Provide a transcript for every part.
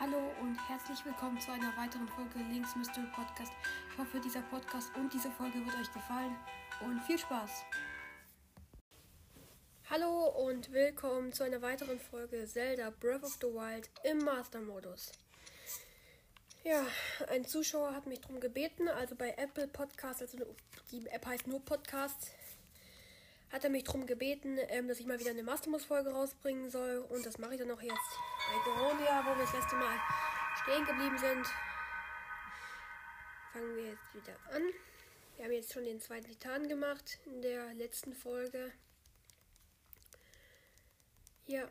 Hallo und herzlich willkommen zu einer weiteren Folge Links Mystery Podcast. Ich hoffe, dieser Podcast und diese Folge wird euch gefallen und viel Spaß. Hallo und willkommen zu einer weiteren Folge Zelda Breath of the Wild im Master-Modus. Ja, ein Zuschauer hat mich darum gebeten, also bei Apple Podcasts, also die App heißt nur Podcasts, hat er mich darum gebeten, ähm, dass ich mal wieder eine Mastermus-Folge rausbringen soll. Und das mache ich dann auch jetzt bei Goronia, wo wir das letzte Mal stehen geblieben sind. Fangen wir jetzt wieder an. Wir haben jetzt schon den zweiten Titan gemacht in der letzten Folge. Ja.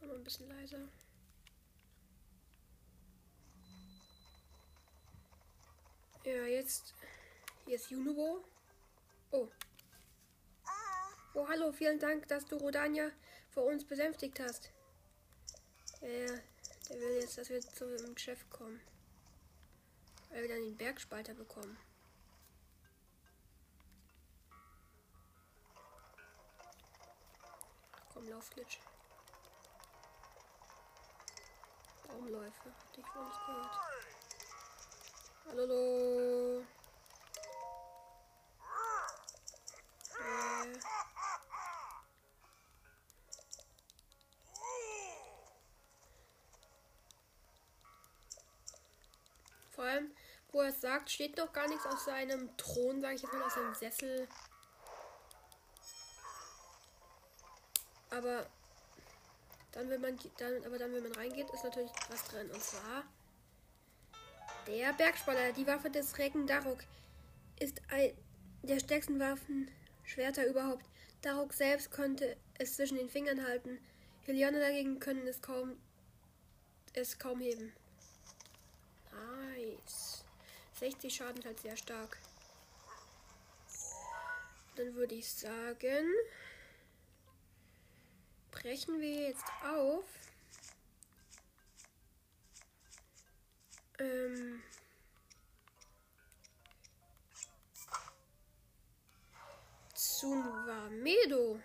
Mal ein bisschen leiser. Ja, jetzt. Hier ist Junubo. Oh. Oh, hallo, vielen Dank, dass du Rodania vor uns besänftigt hast. Ja, ja, der will jetzt, dass wir zum Chef kommen. Weil wir dann den Bergspalter bekommen. Komm, Laufglitch. Baumläufe, hatte ich von uns gehört. Hallo. Äh. Vor allem, wo er sagt, steht noch gar nichts aus seinem Thron, sage ich jetzt mal, aus seinem Sessel. Aber dann, wenn man dann, aber dann, wenn man reingeht, ist natürlich was drin. Und zwar der Bergspaller, die Waffe des Recken Daruk, ist ein der stärksten Waffen Schwerter überhaupt. Daruk selbst konnte es zwischen den Fingern halten. Helione dagegen können es kaum es kaum heben. Nice. 60 Schaden halt sehr stark. Dann würde ich sagen, brechen wir jetzt auf. Ähm zu Medo.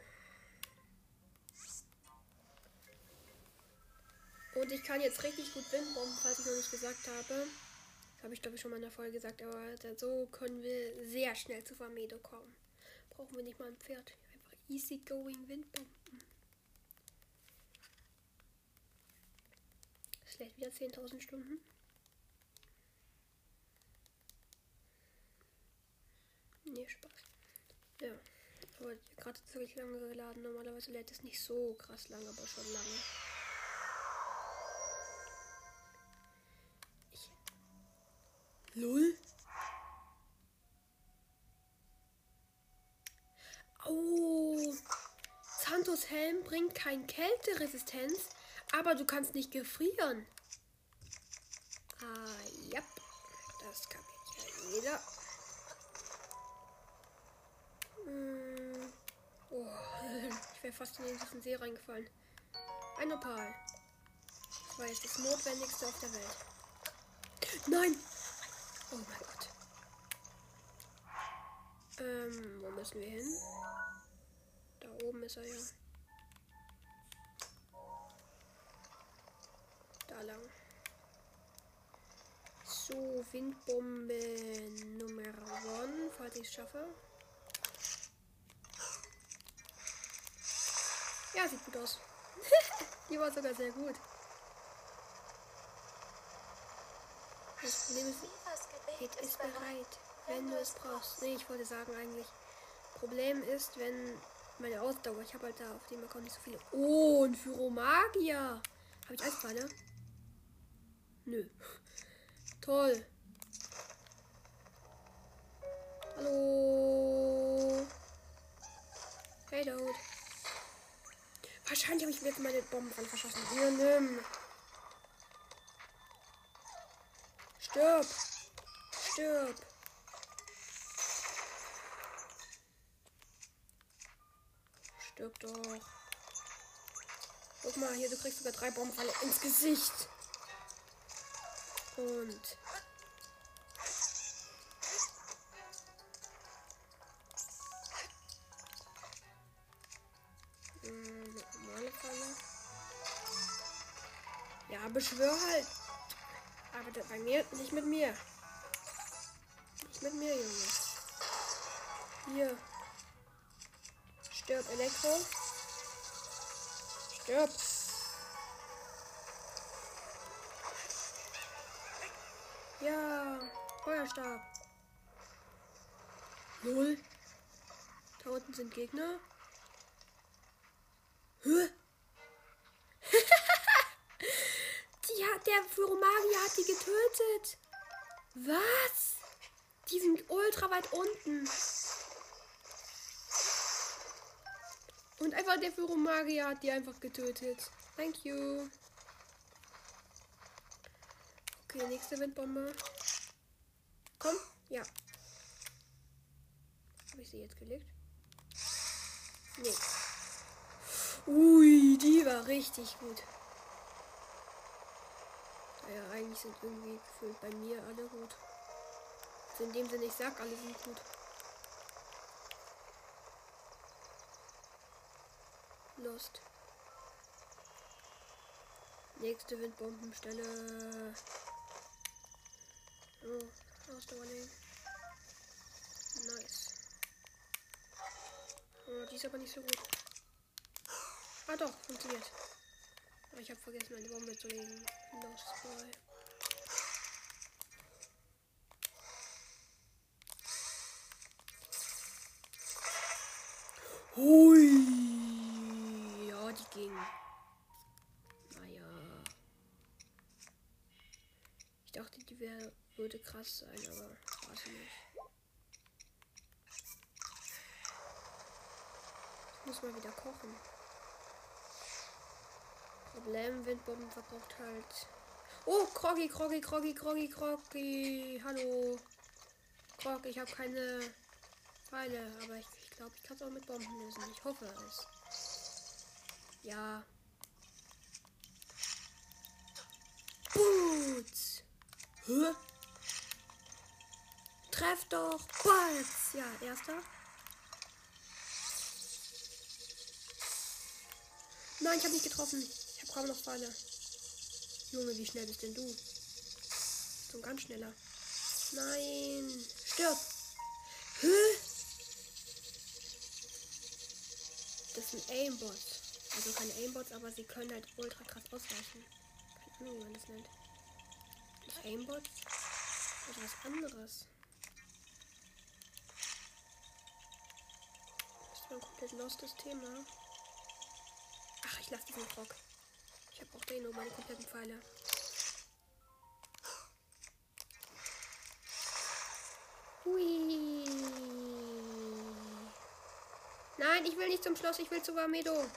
Und ich kann jetzt richtig gut Windbomben, falls ich noch nicht gesagt habe. Das habe ich glaube ich schon mal in der Folge gesagt, aber so können wir sehr schnell zu Vamedo kommen. Brauchen wir nicht mal ein Pferd. Einfach easy going Windbomben. Lädt wieder 10.000 Stunden. Nee, Spaß. Ja. Aber gerade wirklich lange geladen. Normalerweise lädt es nicht so krass lang, aber schon lange. Ich. Lull? Oh. Santos Helm bringt kein Kälteresistenz, aber du kannst nicht gefrieren. Ah, ja. Das kapiert ja jeder. Hm. Oh, ich wäre fast in diesen See reingefallen. Ein Opal. Das war jetzt das Notwendigste auf der Welt. Nein! Oh mein Gott. Ähm, wo müssen wir hin? Da oben ist er ja. Da lang. So, Windbombe Nummer 1, falls ich es schaffe. Ja, sieht gut aus. Die war sogar sehr gut. Das Problem ist, Hit ist bereit, wenn du es brauchst. Nee, ich wollte sagen eigentlich. Problem ist, wenn meine Ausdauer, ich habe halt da auf dem Account nicht so viele. Oh, ein Pyromagier. Habe ich Eispfanne? Nö. Toll. Hallo. Hey, Dude. Wahrscheinlich habe ich mir jetzt meine Bomben dran verschossen. Hier, nimm. Stirb. Stirb. Stirb doch. Guck mal, hier, du kriegst sogar drei Bombenfalle ins Gesicht. Und beschwör halt. Aber bei mir, nicht mit mir. Nicht mit mir, Junge. Hier. Stirb, Elektro. Stirb. Ja, Feuerstab. Null. Da unten sind Gegner. Hä? Der Furomagier hat die getötet. Was? Die sind ultra weit unten. Und einfach der Furomagier hat die einfach getötet. Thank you. Okay, nächste Windbombe. Komm, ja. Habe ich sie jetzt gelegt? Nee. Ui, die war richtig gut. Naja, eigentlich sind irgendwie gefühlt bei mir alle gut. Also in dem Sinne, ich sag, alle sind gut. Lost. Nächste Windbombenstelle. Oh, Ausdauerling. Nice. Oh, die ist aber nicht so gut. Ah doch, funktioniert. Ich habe vergessen, eine Bombe zu legen. Lost Boy. Hui. Ja, die ging. Naja. Ich dachte, die wäre würde krass sein, aber war sie nicht. Ich muss mal wieder kochen. Problem, Windbomben verbraucht halt. Oh, Kroggy, Kroggy, Kroggy, Kroggy, Kroggy. Hallo. Krog, ich habe keine Pfeile, aber ich, ich glaube, ich kann es auch mit Bomben lösen. Ich hoffe es. Ja. Boots. Hä? Treff doch. Balz. Ja, erster. Nein, ich habe nicht getroffen. Kaum noch Pfeile. Junge, wie schnell bist denn du? So ganz schneller. Nein. Stirb. Hä? Das sind Aimbots. Also keine Aimbots, aber sie können halt ultra krass ausweichen. Keine Ahnung, wie man das nennt. Nicht Aimbots? Oder was anderes. Das ist ein komplett lostes Thema. Ach, ich lasse diesen Rock. Ich habe auch den nur meine kompletten Pfeile. Hui. Nein, ich will nicht zum Schloss, ich will zu Vamedo. Oh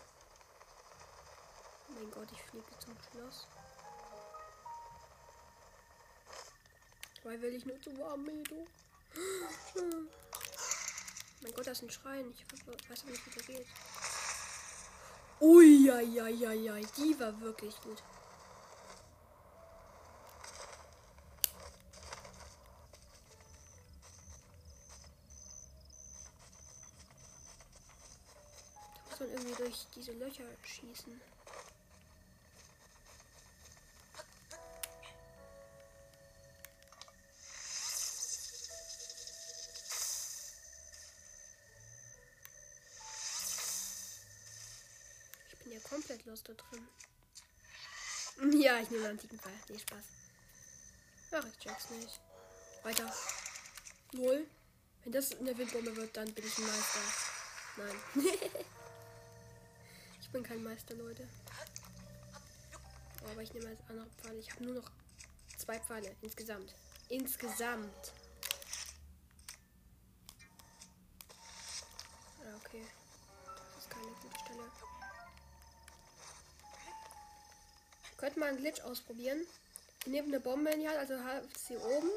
mein Gott, ich fliege zum Schloss. Weil will ich nur zu Vamedo. mein Gott, das ist ein Schrein. Ich weiß aber nicht, wie der geht. Ui, ja, ja, ja, ja, die war wirklich gut. Da muss man irgendwie durch diese Löcher schießen. Bin ja komplett los da drin. Ja, ich nehme einen antiken Fall. Nee, Spaß. Ach, ich check's nicht. Weiter. Null. Wenn das eine Windbombe wird, dann bin ich ein Meister. Nein. ich bin kein Meister, Leute. Oh, aber ich nehme als andere Pfeile. Ich habe nur noch zwei Pfeile insgesamt. Insgesamt. Okay. Das ist keine gute Stelle. Könnte mal einen Glitch ausprobieren. Ihr nehmt eine Bombe in die Hand, also habt sie oben.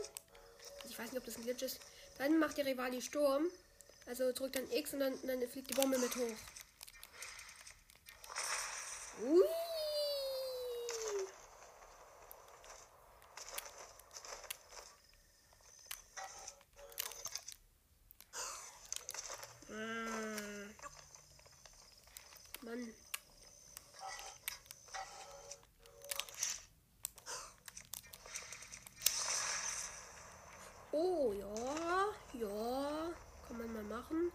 Ich weiß nicht, ob das ein Glitch ist. Dann macht ihr Rivali Sturm. Also drückt dann X und dann, dann fliegt die Bombe mit hoch. Ui. Ah. Mann. Oh, ja. Ja. Kann man mal machen.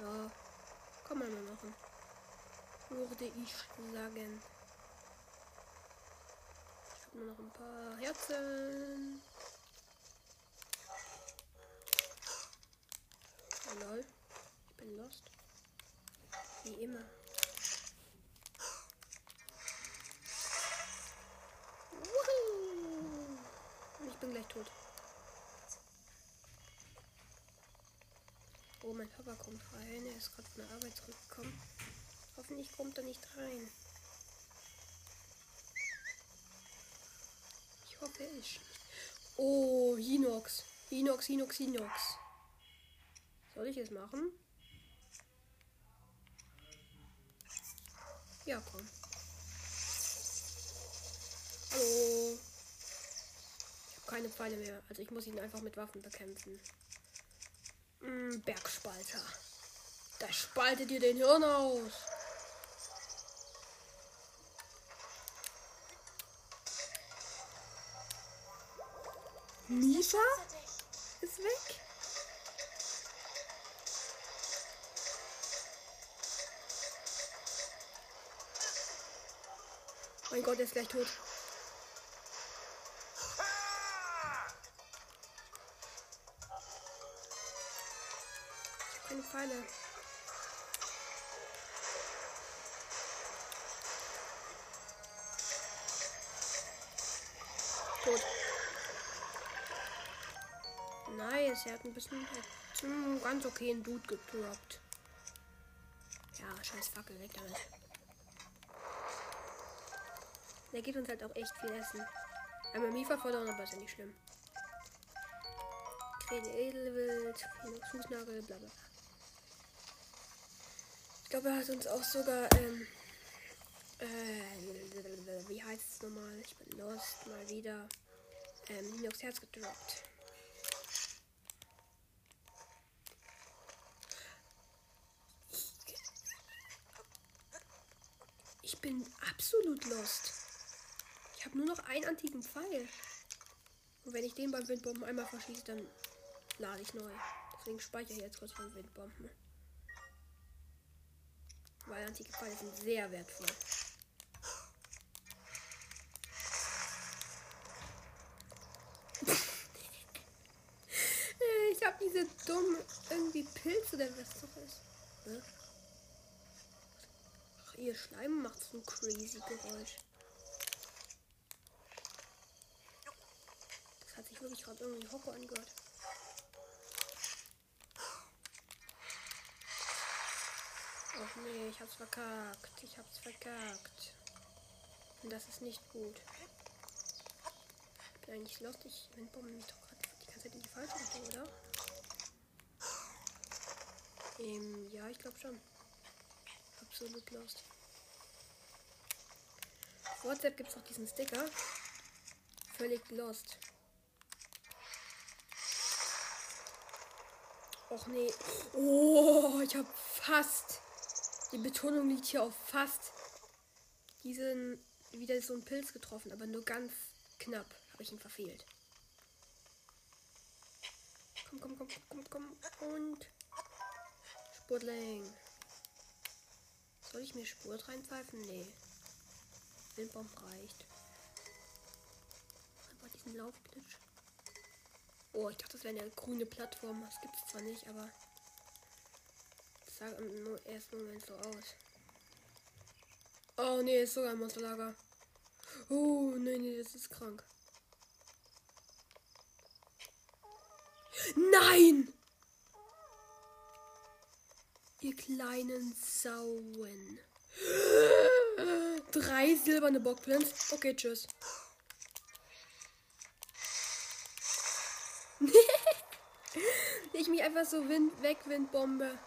Ja. Kann man mal machen. Würde ich sagen. Ich habe nur noch ein paar Herzen. Oh, lol. Ich bin lost. Wie immer. Ich bin gleich tot. Oh, mein Papa kommt rein. Er ist gerade von der Arbeit zurückgekommen. Hoffentlich kommt er nicht rein. Nicht. Oh, Hinox. Hinox, Hinox, Hinox. Soll ich es machen? Ja, komm. Hallo. Ich habe keine Pfeile mehr. Also ich muss ihn einfach mit Waffen bekämpfen. Mm, Bergspalter. Das spaltet dir den Hirn aus. Misha ist weg. Mein Gott, er ist gleich tot. Ich habe keine Pfeile. Er hat ein bisschen zum ganz okayen Dude gedroppt. Ja, scheiß Fackel, weg damit. Der gibt uns halt auch echt viel Essen. Einmal Mifa verloren, aber ist ja nicht schlimm. Quäle Edelwild, Fußnagel, bla bla. Ich glaube, er hat uns auch sogar, ähm, äh, wie heißt es nochmal? Ich bin lost, mal wieder, ähm, Linux Herz gedroppt. Bin absolut lost. Ich habe nur noch einen antiken Pfeil. Und wenn ich den beim Windbomben einmal verschieße, dann lade ich neu. Deswegen speichere ich jetzt kurz beim Windbomben. Weil antike Pfeile sind sehr wertvoll. ich habe diese dummen irgendwie Pilze, oder was das ist. Ne? Ihr Schleim macht so ein crazy Geräusch. Das hat sich wirklich gerade irgendwie Hocke angehört. Ach nee, ich hab's verkackt. Ich hab's verkackt. Und das ist nicht gut. Ich bin eigentlich lost. Ich windbombe mich doch gerade die ganze Zeit in die falsche Richtung, oder? Ähm, ja, ich glaube schon. Absolut lost. WhatsApp gibt's noch diesen Sticker. Völlig lost. Och nee. Oh, ich hab fast. Die Betonung liegt hier auf fast. Diesen wieder so einen Pilz getroffen, aber nur ganz knapp habe ich ihn verfehlt. Komm, komm, komm, komm, komm. Und. Spurtling. Soll ich mir Spurt reinpfeifen? Nee. Windbomb reicht. Einfach diesen Laufglitch. Oh, ich dachte, das wäre eine grüne Plattform. Das gibt es zwar nicht, aber. Das sah im ersten Moment so aus. Oh, nee, ist sogar ein Monsterlager. Oh, nee, nee, das ist krank. Nein! Ihr kleinen Sauen. Drei silberne Bockplants. Okay, tschüss. ich mich einfach so Wind weg, Windbombe.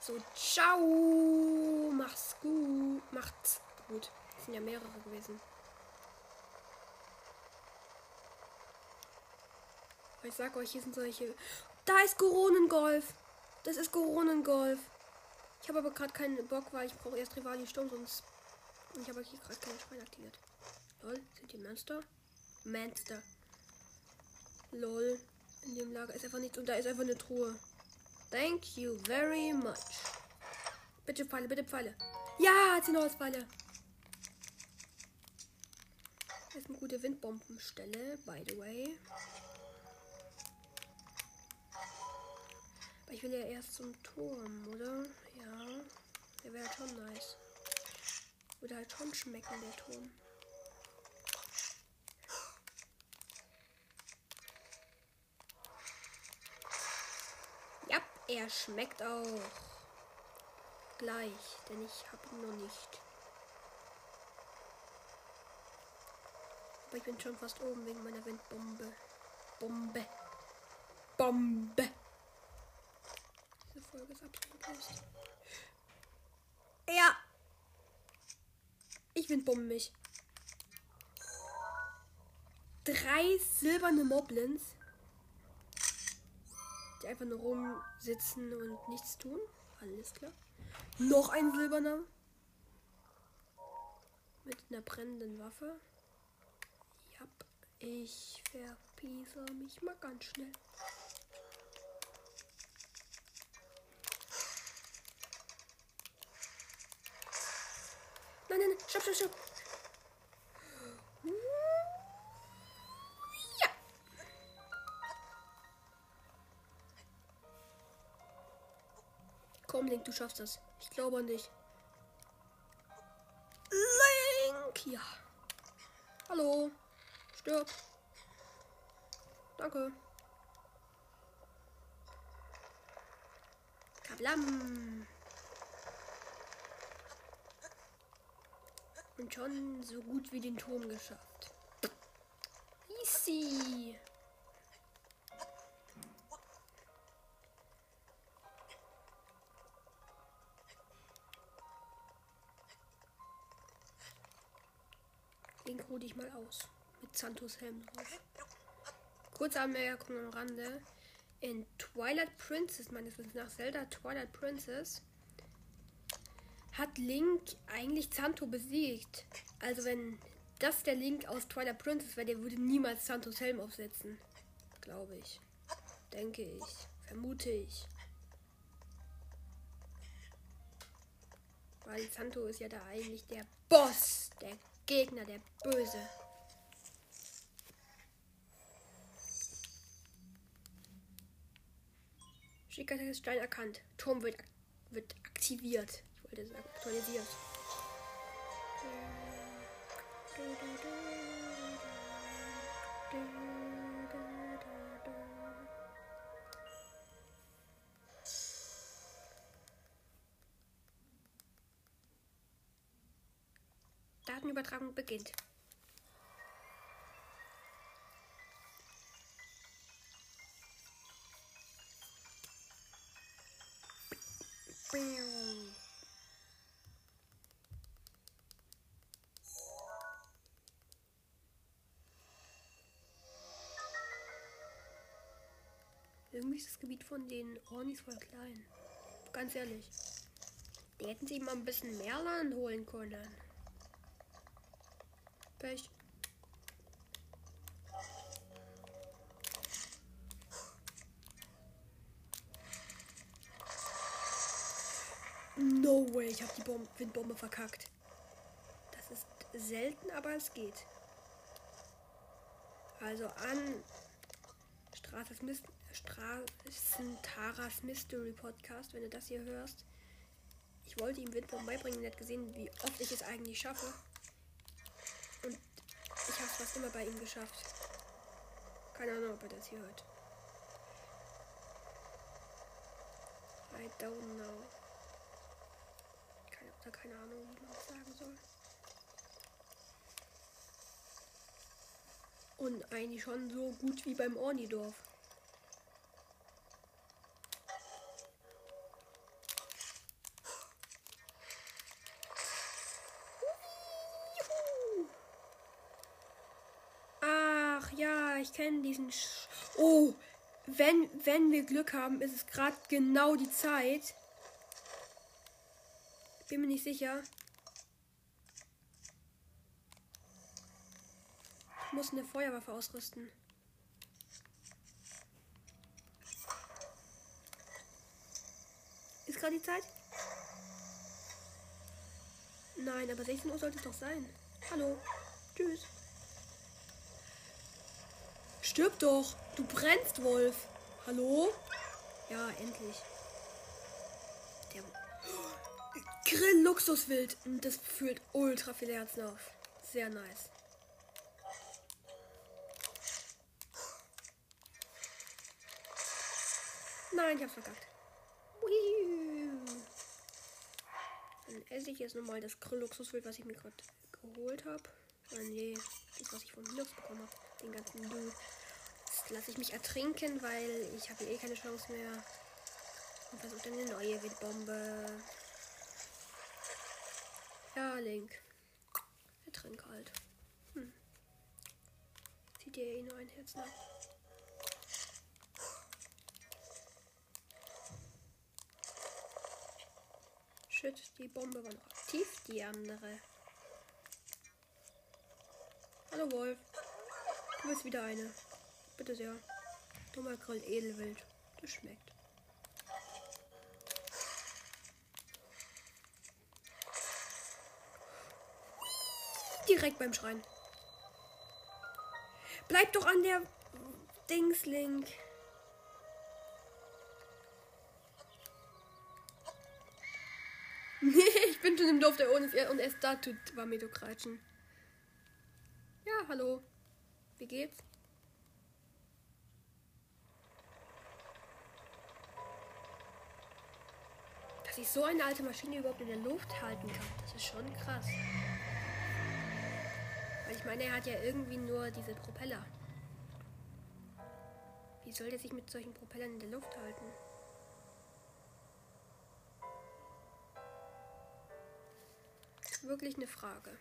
So, ciao. Mach's gut. Macht's gut. Das sind ja mehrere gewesen. Ich sag euch, hier sind solche. Da ist Goronengolf. Das ist Goronengolf. Ich habe aber gerade keinen Bock, weil ich brauche erst Rivali Sturm, sonst. Und ich habe hier gerade keine Schweine aktiviert. Lol, sind die Monster? Monster. Lol. In dem Lager ist einfach nichts und da ist einfach eine Truhe. Thank you very much. Bitte Pfeile, bitte Pfeile. Ja, 10 Holzpfeile. Das ist eine gute Windbombenstelle, by the way. Aber ich will ja erst zum Turm, oder? Ja. Der wäre schon nice. Würde halt schon schmecken, der Turm. Ja, er schmeckt auch. Gleich, denn ich habe ihn noch nicht. Aber ich bin schon fast oben wegen meiner Windbombe. Bombe. Bombe. Folge ist absolut lost. Ja. Ich windbombe mich. Drei silberne Moblins. Die einfach nur rumsitzen und nichts tun. Alles klar. Noch ein silberner. Mit einer brennenden Waffe. Ja, ich verpiese mich mal ganz schnell. Nein, nein, stopp, stopp, stopp. Ja. Komm, Link, du schaffst das. Ich glaube an dich. Link, ja. Hallo. Stirb. Danke. Kablam. Und schon so gut wie den Turm geschafft. Easy. Den ruh dich mal aus. Mit Santos Helm drauf. Kurze Anmerkung am Rande. In Twilight Princess, meines Wissens nach Zelda Twilight Princess, hat Link eigentlich Santo besiegt. Also wenn das der Link aus Twilight Princess wäre, der würde niemals Santos Helm aufsetzen. Glaube ich. Denke ich. Vermute ich. Weil Santo ist ja da eigentlich der Boss, der Gegner, der Böse. Schickertes Stein erkannt. Turm wird, wird aktiviert. Wollte sagen, aktualisiert. Datenübertragung beginnt. Irgendwie ist das Gebiet von den Ornis voll klein. Ganz ehrlich. Die hätten sich mal ein bisschen mehr Land holen können. Pech. No way, ich habe die Bom Windbombe verkackt. Das ist selten, aber es geht. Also an Straßes Mist Straßentaras Mystery Podcast, wenn du das hier hörst. Ich wollte ihm Windbomben beibringen und hat gesehen, wie oft ich es eigentlich schaffe. Und ich habe es fast immer bei ihm geschafft. Keine Ahnung, ob er das hier hört. I don't know. Keine, oder keine Ahnung, wie man das sagen soll. Und eigentlich schon so gut wie beim Ornidorf. wenn diesen. Sch oh, wenn, wenn wir Glück haben, ist es gerade genau die Zeit. Bin mir nicht sicher. Ich muss eine Feuerwaffe ausrüsten. Ist gerade die Zeit? Nein, aber 16 Uhr sollte es doch sein. Hallo. Tschüss. Stirb doch. Du brennst, Wolf. Hallo? Ja, endlich. Der Grill Luxuswild. Das fühlt ultra viele Herzen auf. Sehr nice. Nein, ich hab's verkackt. Dann esse ich jetzt nochmal das Grill-Luxuswild, was ich mir gerade geholt habe. Oh nee, das, was ich von Linux bekommen habe. Den ganzen Müll. Jetzt lasse ich mich ertrinken, weil ich habe eh keine Chance mehr. Und versuche eine neue Wildbombe. Ja, Link. Ertrink halt. Hm. Zieht ihr eh nur ein Herz nach. Shit, die Bombe war noch aktiv, die andere. Hallo Wolf. Du bist wieder eine. Bitte sehr. Dummer Grill Edelwild. Das schmeckt. Direkt beim Schreien. Bleib doch an der Dingslink. Nee, ich bin schon im Dorf der Onis und erst da tut Wamedo kreischen. Ja, hallo. Wie geht's? Dass ich so eine alte Maschine überhaupt in der Luft halten kann, das ist schon krass. Weil ich meine, er hat ja irgendwie nur diese Propeller. Wie soll der sich mit solchen Propellern in der Luft halten? Wirklich eine Frage.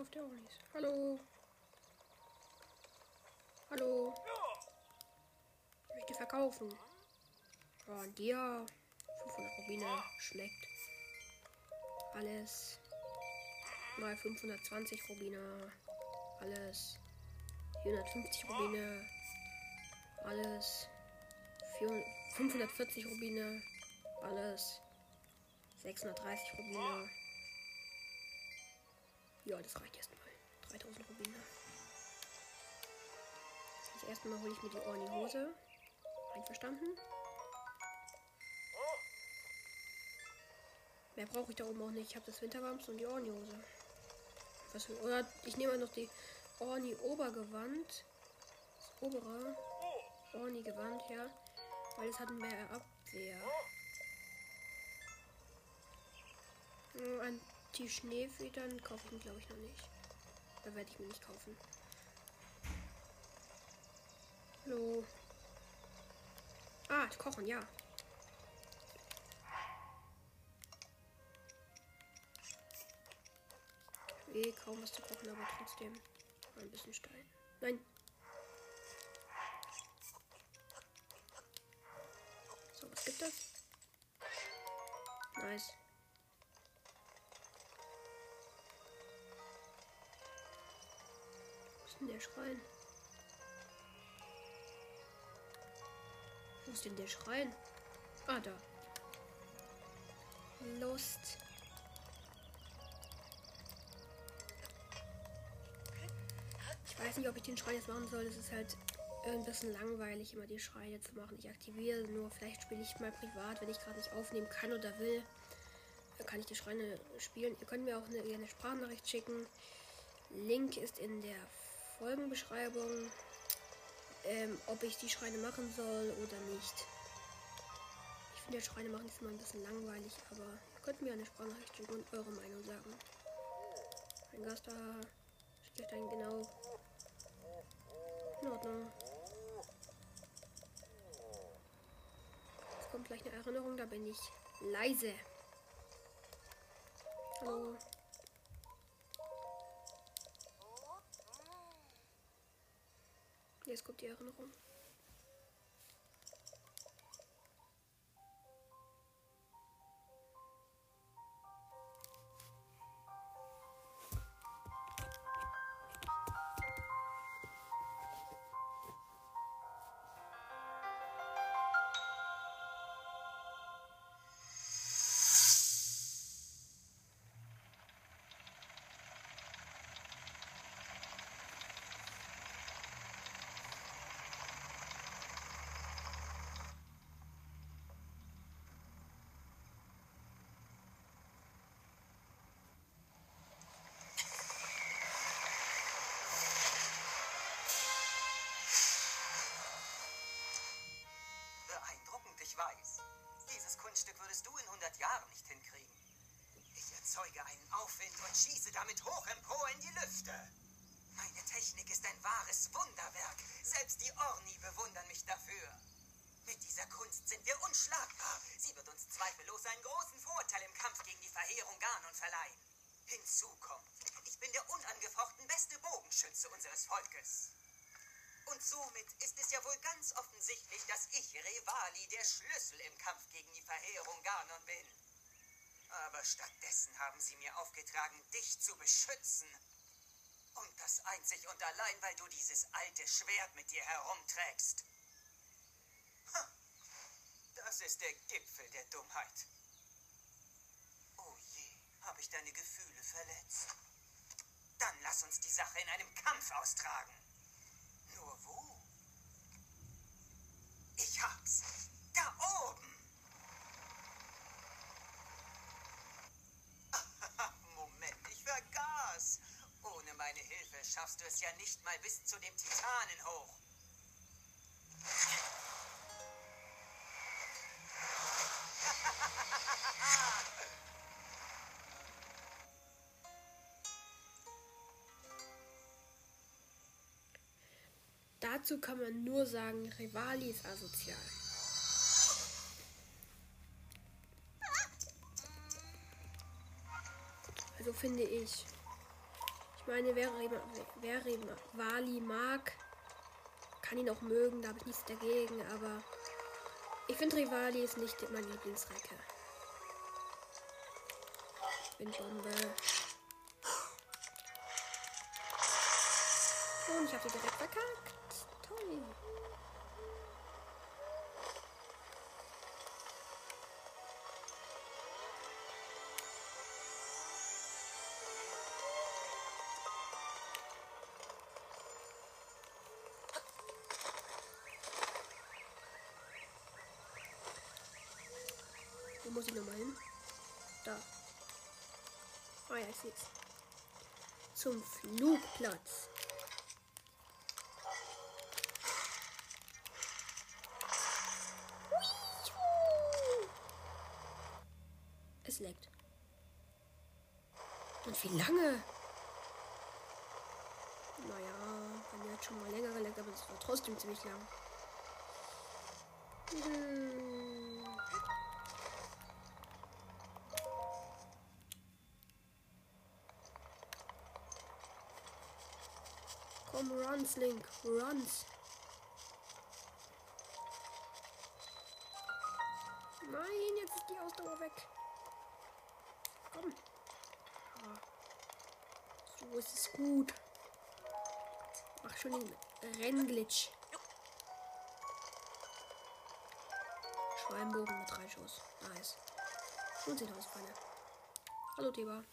Durfte auch nicht. Hallo. Hallo. Ich möchte verkaufen. Und dir 500 Rubine schmeckt. Alles. Mal 520 Rubine. Alles. 450 Rubine. Alles. 540 Rubine. Alles. 630 Rubine. Ja, das reicht erstmal. 3000 Rubine. Das erste Mal hole ich mir die Orni-Hose. Einverstanden? Mehr brauche ich da oben auch nicht. Ich habe das Winterwams und die Orni-Hose. Oder ich nehme noch die Orni Obergewand. Das obere Orni Gewand, ja. Weil es hat mehr Abwehr. Hm, Anti-Schneefedern kaufe ich mir glaube ich noch nicht. Da werde ich mir nicht kaufen. Hallo. Ah, kochen, ja. Eh kaum was zu kochen, aber trotzdem ein bisschen Stein. Nein. So, was gibt das? Nice. Denn der Schrein? Wo ist denn der Schrein? Ah, da. Lost. Ich weiß nicht, ob ich den Schrein jetzt machen soll. Es ist halt ein bisschen langweilig, immer die Schreine zu machen. Ich aktiviere nur. Vielleicht spiele ich mal privat, wenn ich gerade nicht aufnehmen kann oder will. Dann kann ich die Schreine spielen. Ihr könnt mir auch eine, eine Sprachnachricht schicken. Link ist in der Folgenbeschreibung. Ähm, ob ich die Schreine machen soll oder nicht. Ich finde, Schreine machen ist immer ein bisschen langweilig, aber ihr könnt mir eine Sprachnachricht schicken und eure Meinung sagen. Ein Gast da. Euch dann genau in Ordnung. Es kommt gleich eine Erinnerung, da bin ich leise. Hallo. Jetzt kommt die Erinnerung. Kunststück würdest du in 100 Jahren nicht hinkriegen. Ich erzeuge einen Aufwind und schieße damit hoch empor in die Lüfte. Meine Technik ist ein wahres Wunderwerk. Selbst die Orni bewundern mich dafür. Mit dieser Kunst sind wir unschlagbar. Sie wird uns zweifellos einen großen Vorteil im Kampf gegen die Verheerung Ganon verleihen. Hinzu kommt, ich bin der unangefochten beste Bogenschütze unseres Volkes. Und somit ist es ja wohl ganz offensichtlich, dass ich, Revali, der Schlüssel im Kampf gegen die Verheerung Ganon bin. Aber stattdessen haben sie mir aufgetragen, dich zu beschützen. Und das einzig und allein, weil du dieses alte Schwert mit dir herumträgst. Das ist der Gipfel der Dummheit. Oh je, habe ich deine Gefühle verletzt? Dann lass uns die Sache in einem Kampf austragen. Nur wo? Ich hab's. Da oben. Moment, ich vergaß. Ohne meine Hilfe schaffst du es ja nicht mal bis zu dem Titanen hoch. Dazu kann man nur sagen, Rivali ist asozial. Also finde ich. Ich meine, wer, wer Rivali mag, kann ihn auch mögen, da habe ich nichts dagegen, aber ich finde Rivali ist nicht mein Lieblingsrecke. Windbombe. Und ich habe sie direkt verkackt. Toll. Wo muss ich nochmal hin? Da. Ah ja, ich sehe. Zum Flugplatz. Es leckt. Und wie lange? Naja, bei mir hat schon mal länger geleckt, aber es war trotzdem ziemlich lang. Hm. Komm, runs, Link, runs. So ist es gut. Mach schon den Rennglitch. Schweinbogen mit drei Schuss. Nice. Und 10.000 Pfanne. Hallo, Tiber.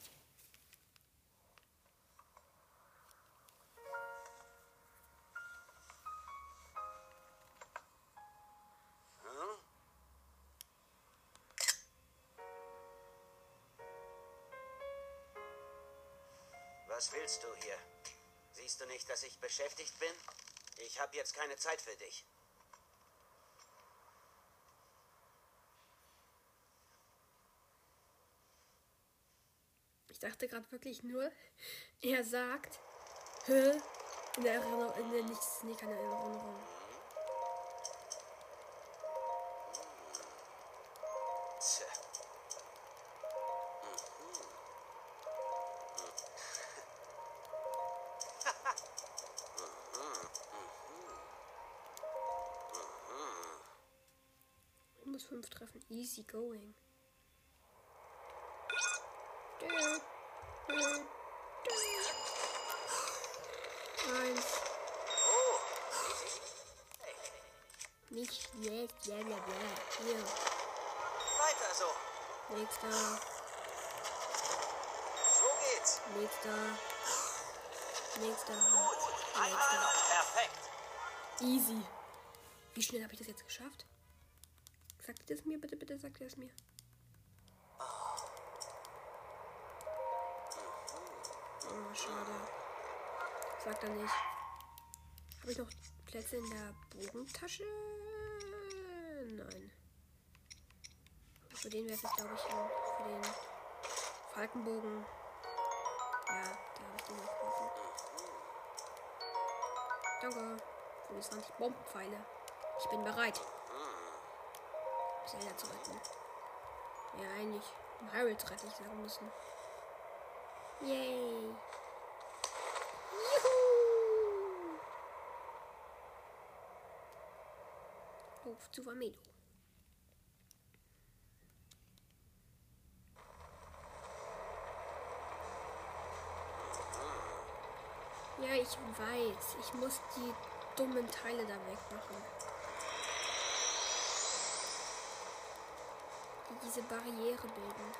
Dass ich beschäftigt bin? Ich habe jetzt keine Zeit für dich. Ich dachte gerade wirklich nur, er sagt, hä? In der Erinnerung, in der nichts, nee, keine Erinnerung. Going. Eins. Nicht jetzt, bla bla bla. Hier. weiter so. Nächster. So geht's. Nächster. Nächster. Gut. Noch. Perfekt. Easy. Wie schnell habe ich das jetzt geschafft? Sagt ihr das mir? Bitte, bitte sagt ihr es mir. Oh, schade. Sagt er nicht. Habe ich noch Plätze in der Bogentasche? Nein. Für den es jetzt, glaube ich, hin. Für den Falkenbogen. Ja, da habe ich den gekauft. Danke. 25 Bombenpfeile. Ich bin bereit. Zelda zu retten. Ja, eigentlich Hyrule rette ich sagen müssen. Yay. Juhu. Auf zu Vamedo. Ja, ich weiß. Ich muss die dummen Teile da wegmachen. Diese Barriere bilden.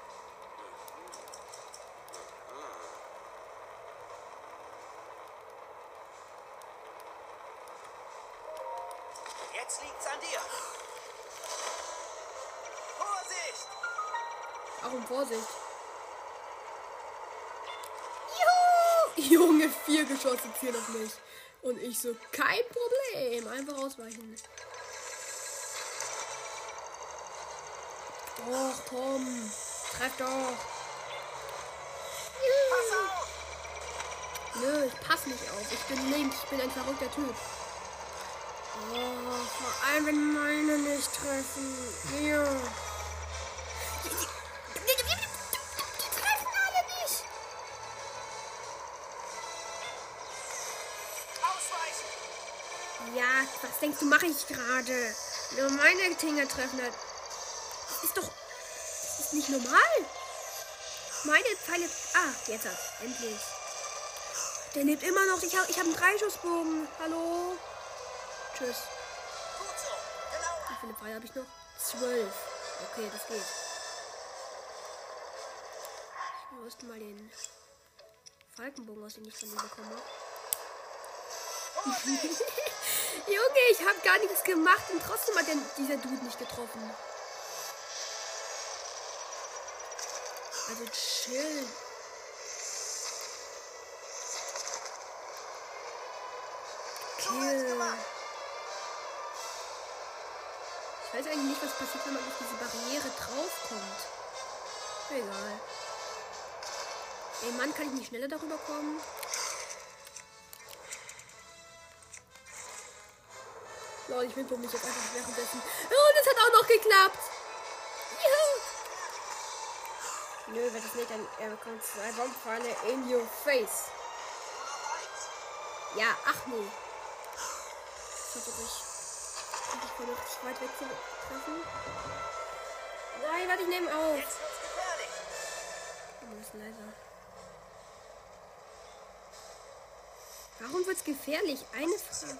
Jetzt liegt's an dir. Vorsicht! Warum Vorsicht? Juhu! Junge, vier Geschosse zielen auf mich. Und ich so, kein Problem. Einfach ausweichen. Och, komm. Treff doch. Pass auf! Nö, ich pass nicht auf. Ich bin links. Ich bin ein verrückter Typ. Oh, vor allem, wenn meine nicht treffen. Ausweichen! Ja, was denkst du, mache ich gerade? Nur meine Dinge treffen hat. Ist doch. Ist nicht normal. Meine Pfeile. Ah, jetzt hat Endlich. Der lebt immer noch. Ich habe ich hab einen Dreischussbogen. Hallo? Tschüss. Wie viele Pfeile habe ich noch? Zwölf. Okay, das geht. Ich müsste mal den Falkenbogen aus, den ich von ihm bekommen. Junge, ich habe gar nichts gemacht und trotzdem hat der, dieser Dude nicht getroffen. Also chill. Kill. Ich weiß eigentlich nicht, was passiert, wenn man auf diese Barriere draufkommt. Egal. Ey, Mann, kann ich nicht schneller darüber kommen? Lol, ich bin mich jetzt einfach währenddessen. Oh, das hat auch noch geklappt. Juhu. Nö, wenn das nicht, dann er bekommt zwei Bombpfeile in your face. Ja, ach nee. Ich. Kann ich voll richtig weit weg treffen? Nein, warte, ich nehme auf. Oh, ist leiser. Warum wird's gefährlich? Eine Frage.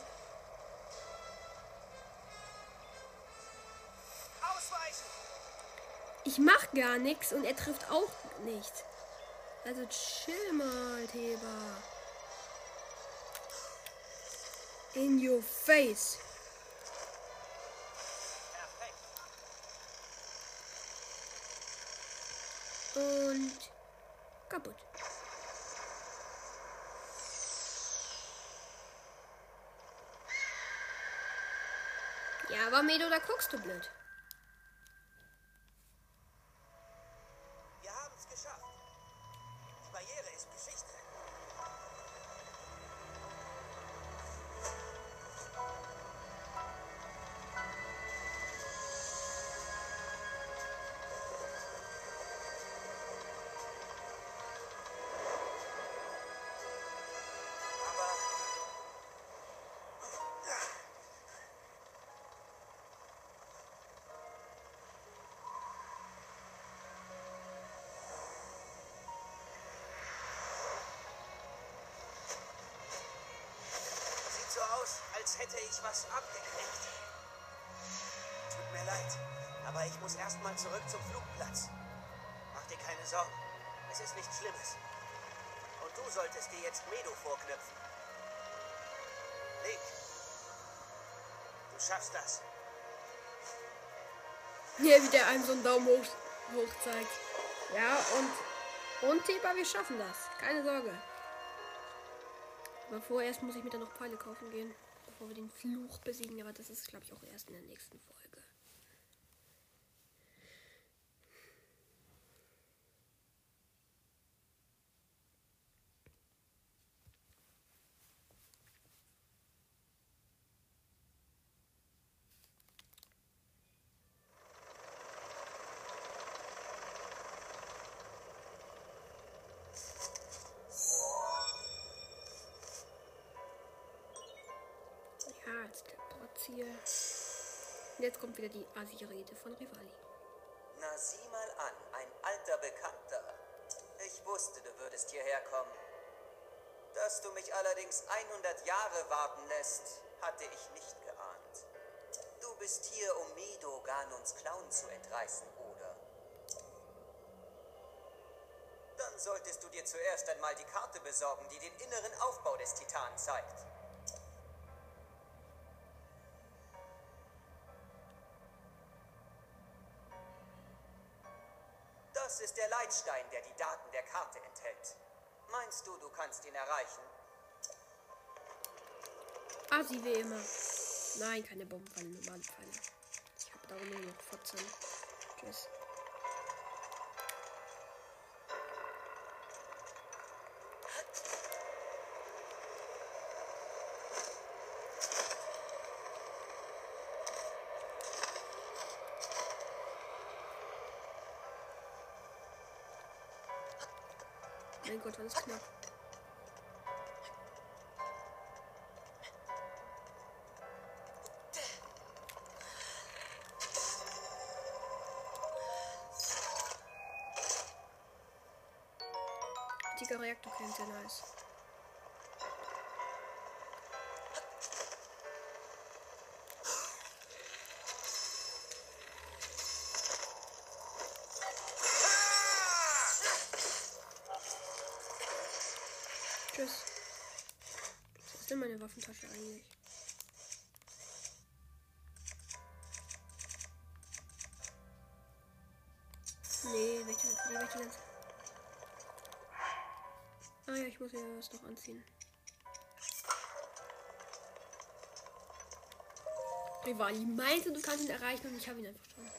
Ich mach gar nichts und er trifft auch nicht. Also chill mal, Theba. In your face. Und kaputt. Ja, aber Medo, da guckst du blöd. Aus, als hätte ich was abgekriegt. Tut mir leid, aber ich muss erstmal zurück zum Flugplatz. Mach dir keine Sorgen. Es ist nichts Schlimmes. Und du solltest dir jetzt Medo vorknöpfen. Link. Du schaffst das. Hier, wie der einem so einen Daumen hoch, hoch zeigt. Ja, und, und Theba, wir schaffen das. Keine Sorge. Aber vorerst muss ich mir dann noch Pfeile kaufen gehen, bevor wir den Fluch besiegen. Aber das ist, glaube ich, auch erst in der nächsten Folge. Ziel. Und jetzt kommt wieder die Asi-Rede von Rivali. Na sieh mal an, ein alter Bekannter. Ich wusste, du würdest hierher kommen. Dass du mich allerdings 100 Jahre warten lässt, hatte ich nicht geahnt. Du bist hier, um Mido Ganons Clown zu entreißen, oder? Dann solltest du dir zuerst einmal die Karte besorgen, die den inneren Aufbau des Titanen zeigt. Ist der die Daten der Karte enthält. Meinst du, du kannst ihn erreichen? Asi wie immer. Nein, keine Bombenfalle, normale Pfeile. Ich habe da nur noch 14. Tschüss. Mein Gott, alles knapp. Meine Waffentasche eigentlich? Nee, welche, nee, welche ganze. Ah ja, ich muss ja was noch anziehen. Rivali meinte, du kannst ihn erreichen und ich habe ihn einfach schon.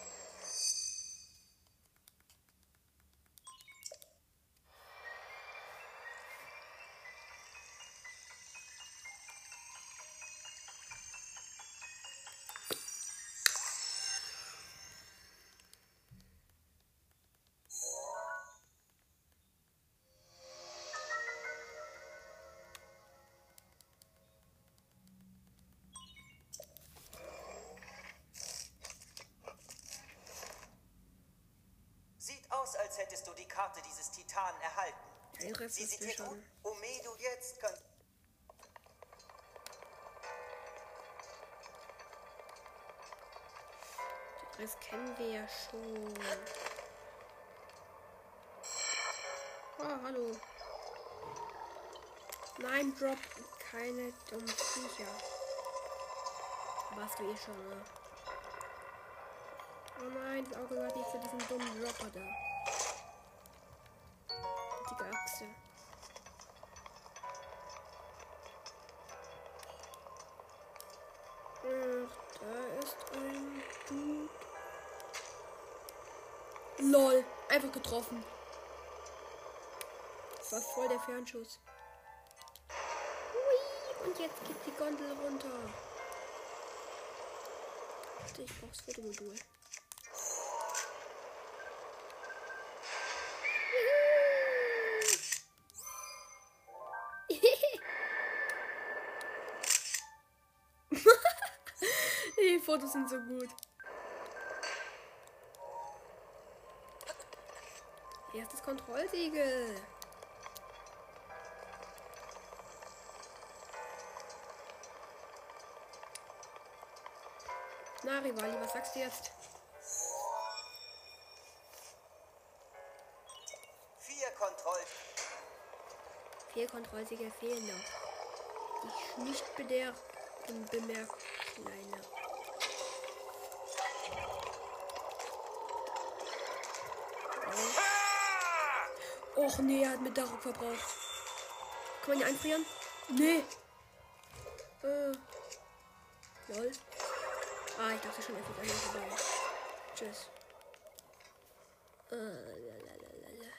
Hättest du die Karte dieses Titanen erhalten. Rest Sie sieht schon. gut. Omedo, jetzt kannst Rest kennen wir ja schon. Oh, hallo. Nein, drop keine dummen Viecher. Warst du eh schon, ne? Oh nein, das Auge gehört nicht für diesen dummen Dropper da. Achse. Ach, da ist ein Dude. LOL, einfach getroffen. Das war voll der Fernschuss. Hui, und jetzt geht die Gondel runter. Ich brauch's Fotomodul. Fotos sind so gut. Erstes Kontrollsiegel. Na, Rivali, was sagst du jetzt? vier Kontroll. Vier Kontrollsiegel fehlen noch. Die ich nicht bemerkt. Kleine. Oh. Och nee, er hat mit Darauf verbraucht. Kann man ihn einfrieren? Nee. Äh. Lol. Ah, ich dachte schon, er fliegt einmal vorbei. Tschüss. Äh, lalalala.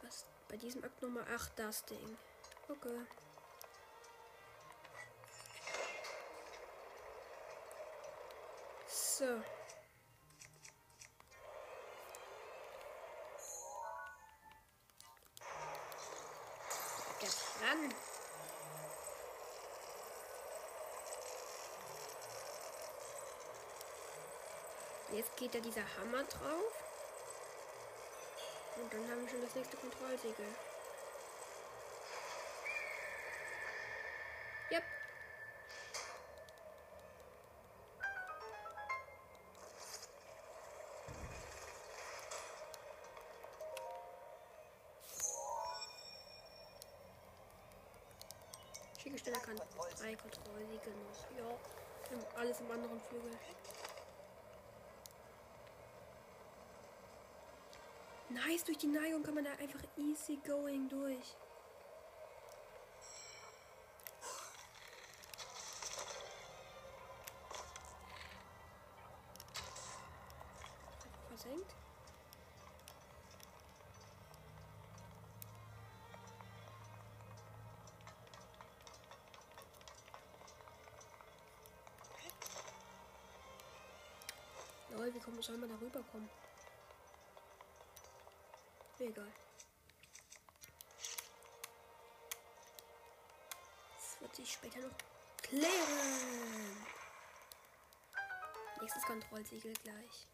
Was? Bei diesem Akt Nummer 8 das Ding. Okay. So. Geht da dieser Hammer drauf. Und dann haben wir schon das nächste Kontrollsiegel. Yep. Schickesteller kann drei Kontrollsiegel noch. Ja, alles im anderen Flügel. Nice, durch die Neigung kann man da einfach easy going durch. Versenkt. Lol, wie kommt, soll man da rüberkommen? Egal. Das wird sich später noch klären. Nächstes Kontrollsiegel gleich.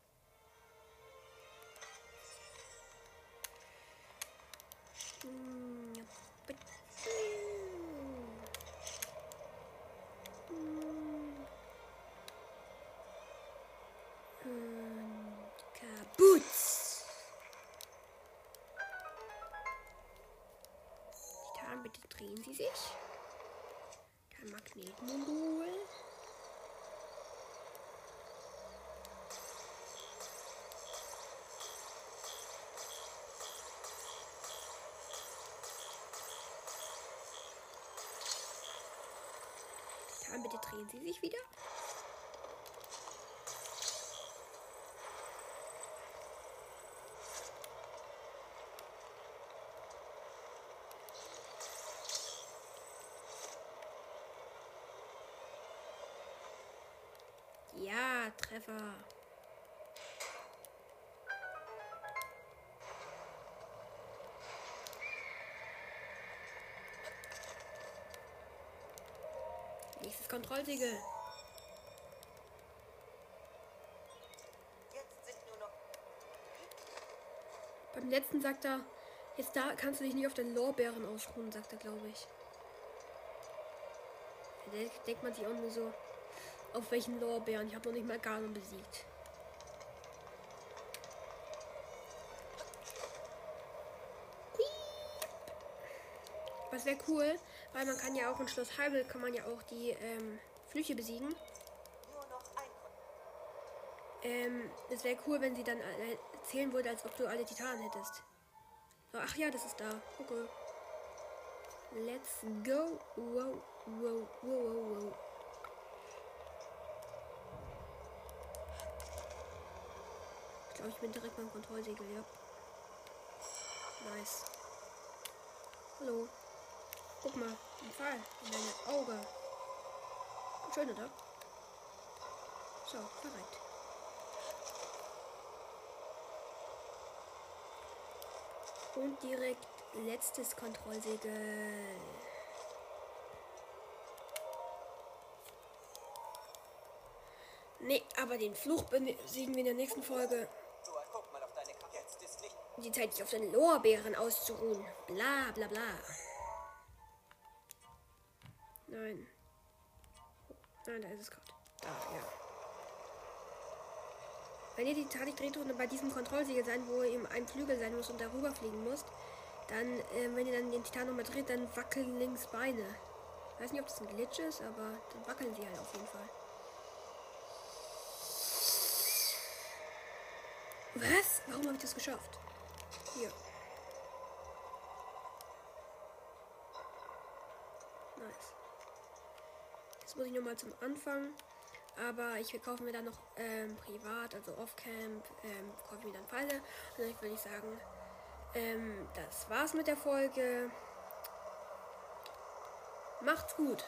Drehen Sie sich wieder. Ja, Treffer. Nur noch. Beim letzten sagt er, jetzt da kannst du dich nicht auf den Lorbeeren ausruhen, sagt er, glaube ich. Denkt man sich auch nur so, auf welchen Lorbeeren? Ich habe noch nicht mal Ganon besiegt. Wäre cool, weil man kann ja auch in Schloss Heibel kann man ja auch die ähm, Flüche besiegen. Ähm, es wäre cool, wenn sie dann äh, erzählen würde, als ob du alle Titanen hättest. So, ach ja, das ist da. Okay. Let's go. Wow, wow, wow, wow, wow. Ich glaube, ich bin direkt beim Kontrollsiegel, ja. Nice. Hallo. Guck mal, ein Pfeil in dein Auge. Schön, oder? So, verreckt. Und direkt letztes Kontrollsiegel. Nee, aber den Fluch besiegen wir in der nächsten Folge. Die Zeit, sich auf den Lorbeeren auszuruhen. Bla bla bla. Nein, da ist es gerade. Da, ja. Wenn ihr die Tadik-Drehtone bei diesem Kontrollsiegel sein, wo ihr im ein Flügel sein muss und darüber fliegen müsst, dann, äh, wenn ihr dann den Titan nochmal dreht, dann wackeln links Beine. Ich weiß nicht, ob das ein Glitch ist, aber dann wackeln sie halt auf jeden Fall. Was? Warum habe ich das geschafft? Hier. Nice. Jetzt muss ich nochmal zum Anfang. Aber ich kaufe mir dann noch ähm, privat, also off-camp, ähm, kaufe mir dann Pfeile. Und dann würde ich sagen, ähm, das war's mit der Folge. Macht's gut.